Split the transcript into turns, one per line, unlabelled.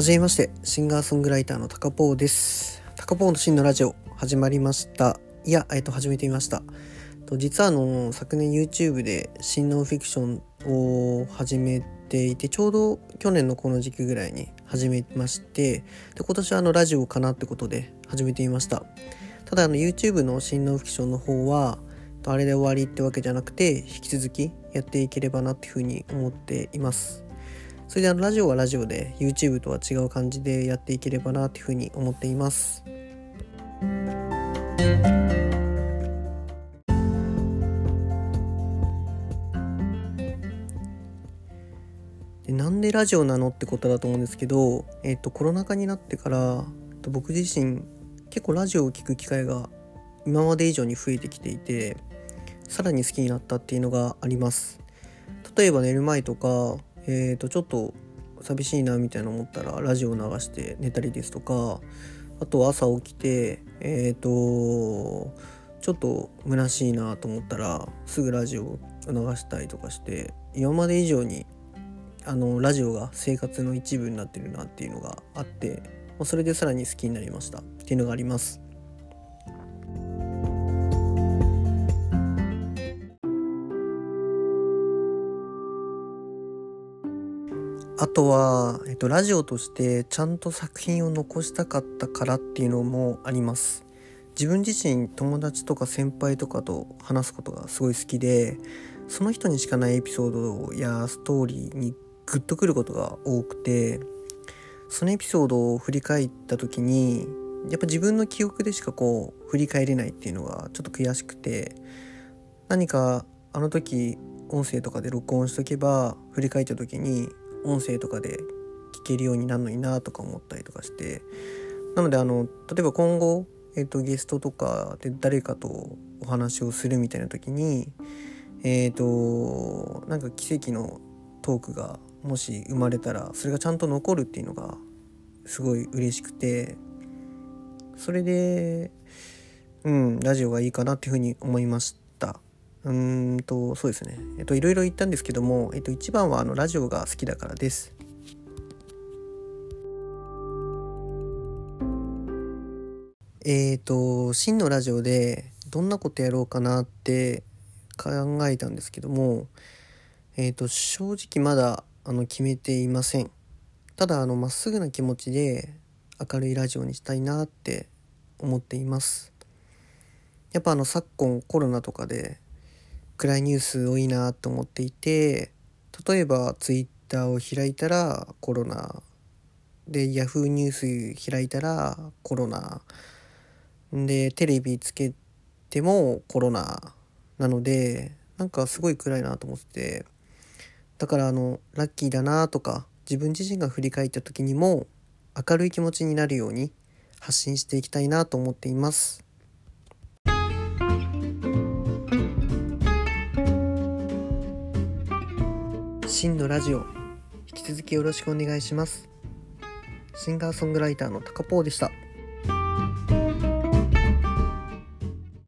はじめまして、シンガーソングライターのタカポーです。タカポーの真のラジオ始まりました。いや、えっと、始めてみました。と実はあの、昨年 YouTube で新ノンフィクションを始めていて、ちょうど去年のこの時期ぐらいに始めまして、で今年はあの、ラジオかなってことで始めてみました。ただあの、YouTube の新ノンフィクションの方は、あれで終わりってわけじゃなくて、引き続きやっていければなっていうふうに思っています。それであのラジオはラジオで YouTube とは違う感じでやっていければなっていうふうに思っています。でなんでラジオなのってことだと思うんですけど、えっとコロナ禍になってからと僕自身結構ラジオを聞く機会が今まで以上に増えてきていてさらに好きになったっていうのがあります。例えば寝る前とかえー、とちょっと寂しいなみたいな思ったらラジオ流して寝たりですとかあと朝起きてえっ、とちょっと虚しいなと思ったらすぐラジオを流したりとかして今まで以上にあのラジオが生活の一部になってるなっていうのがあってまそれでさらに好きになりましたっていうのがあります。あとは、えっと、ラジオとしてちゃんと作品を残したかったからっていうのもあります。自分自身友達とか先輩とかと話すことがすごい好きでその人にしかないエピソードやストーリーにグッとくることが多くてそのエピソードを振り返った時にやっぱ自分の記憶でしかこう振り返れないっていうのがちょっと悔しくて何かあの時音声とかで録音しとけば振り返った時に音声とかで聞けるようになるのになとか思ったりとかしてなのであの例えば今後、えー、とゲストとかで誰かとお話をするみたいな時にえっ、となんか奇跡のトークがもし生まれたらそれがちゃんと残るっていうのがすごい嬉しくてそれでうんラジオがいいかなっていうふうに思いました。うんとそうですねえっといろいろ言ったんですけども、えっと、一番はあのラジオが好きだからです。えっ、と真のラジオでどんなことやろうかなって考えたんですけどもえっ、と正直まだあの決めていません。ただあのまっすぐな気持ちで明るいラジオにしたいなって思っています。やっぱあの昨今コロナとかで暗いニュース多いなと思っていて例えばツイッターを開いたらコロナでヤフーニュース開いたらコロナでテレビつけてもコロナなのでなんかすごい暗いなと思っててだからあのラッキーだなとか自分自身が振り返った時にも明るい気持ちになるように発信していきたいなと思っています。真のラジオ。引き続きよろしくお願いします。シンガーソングライターのタカポーでした。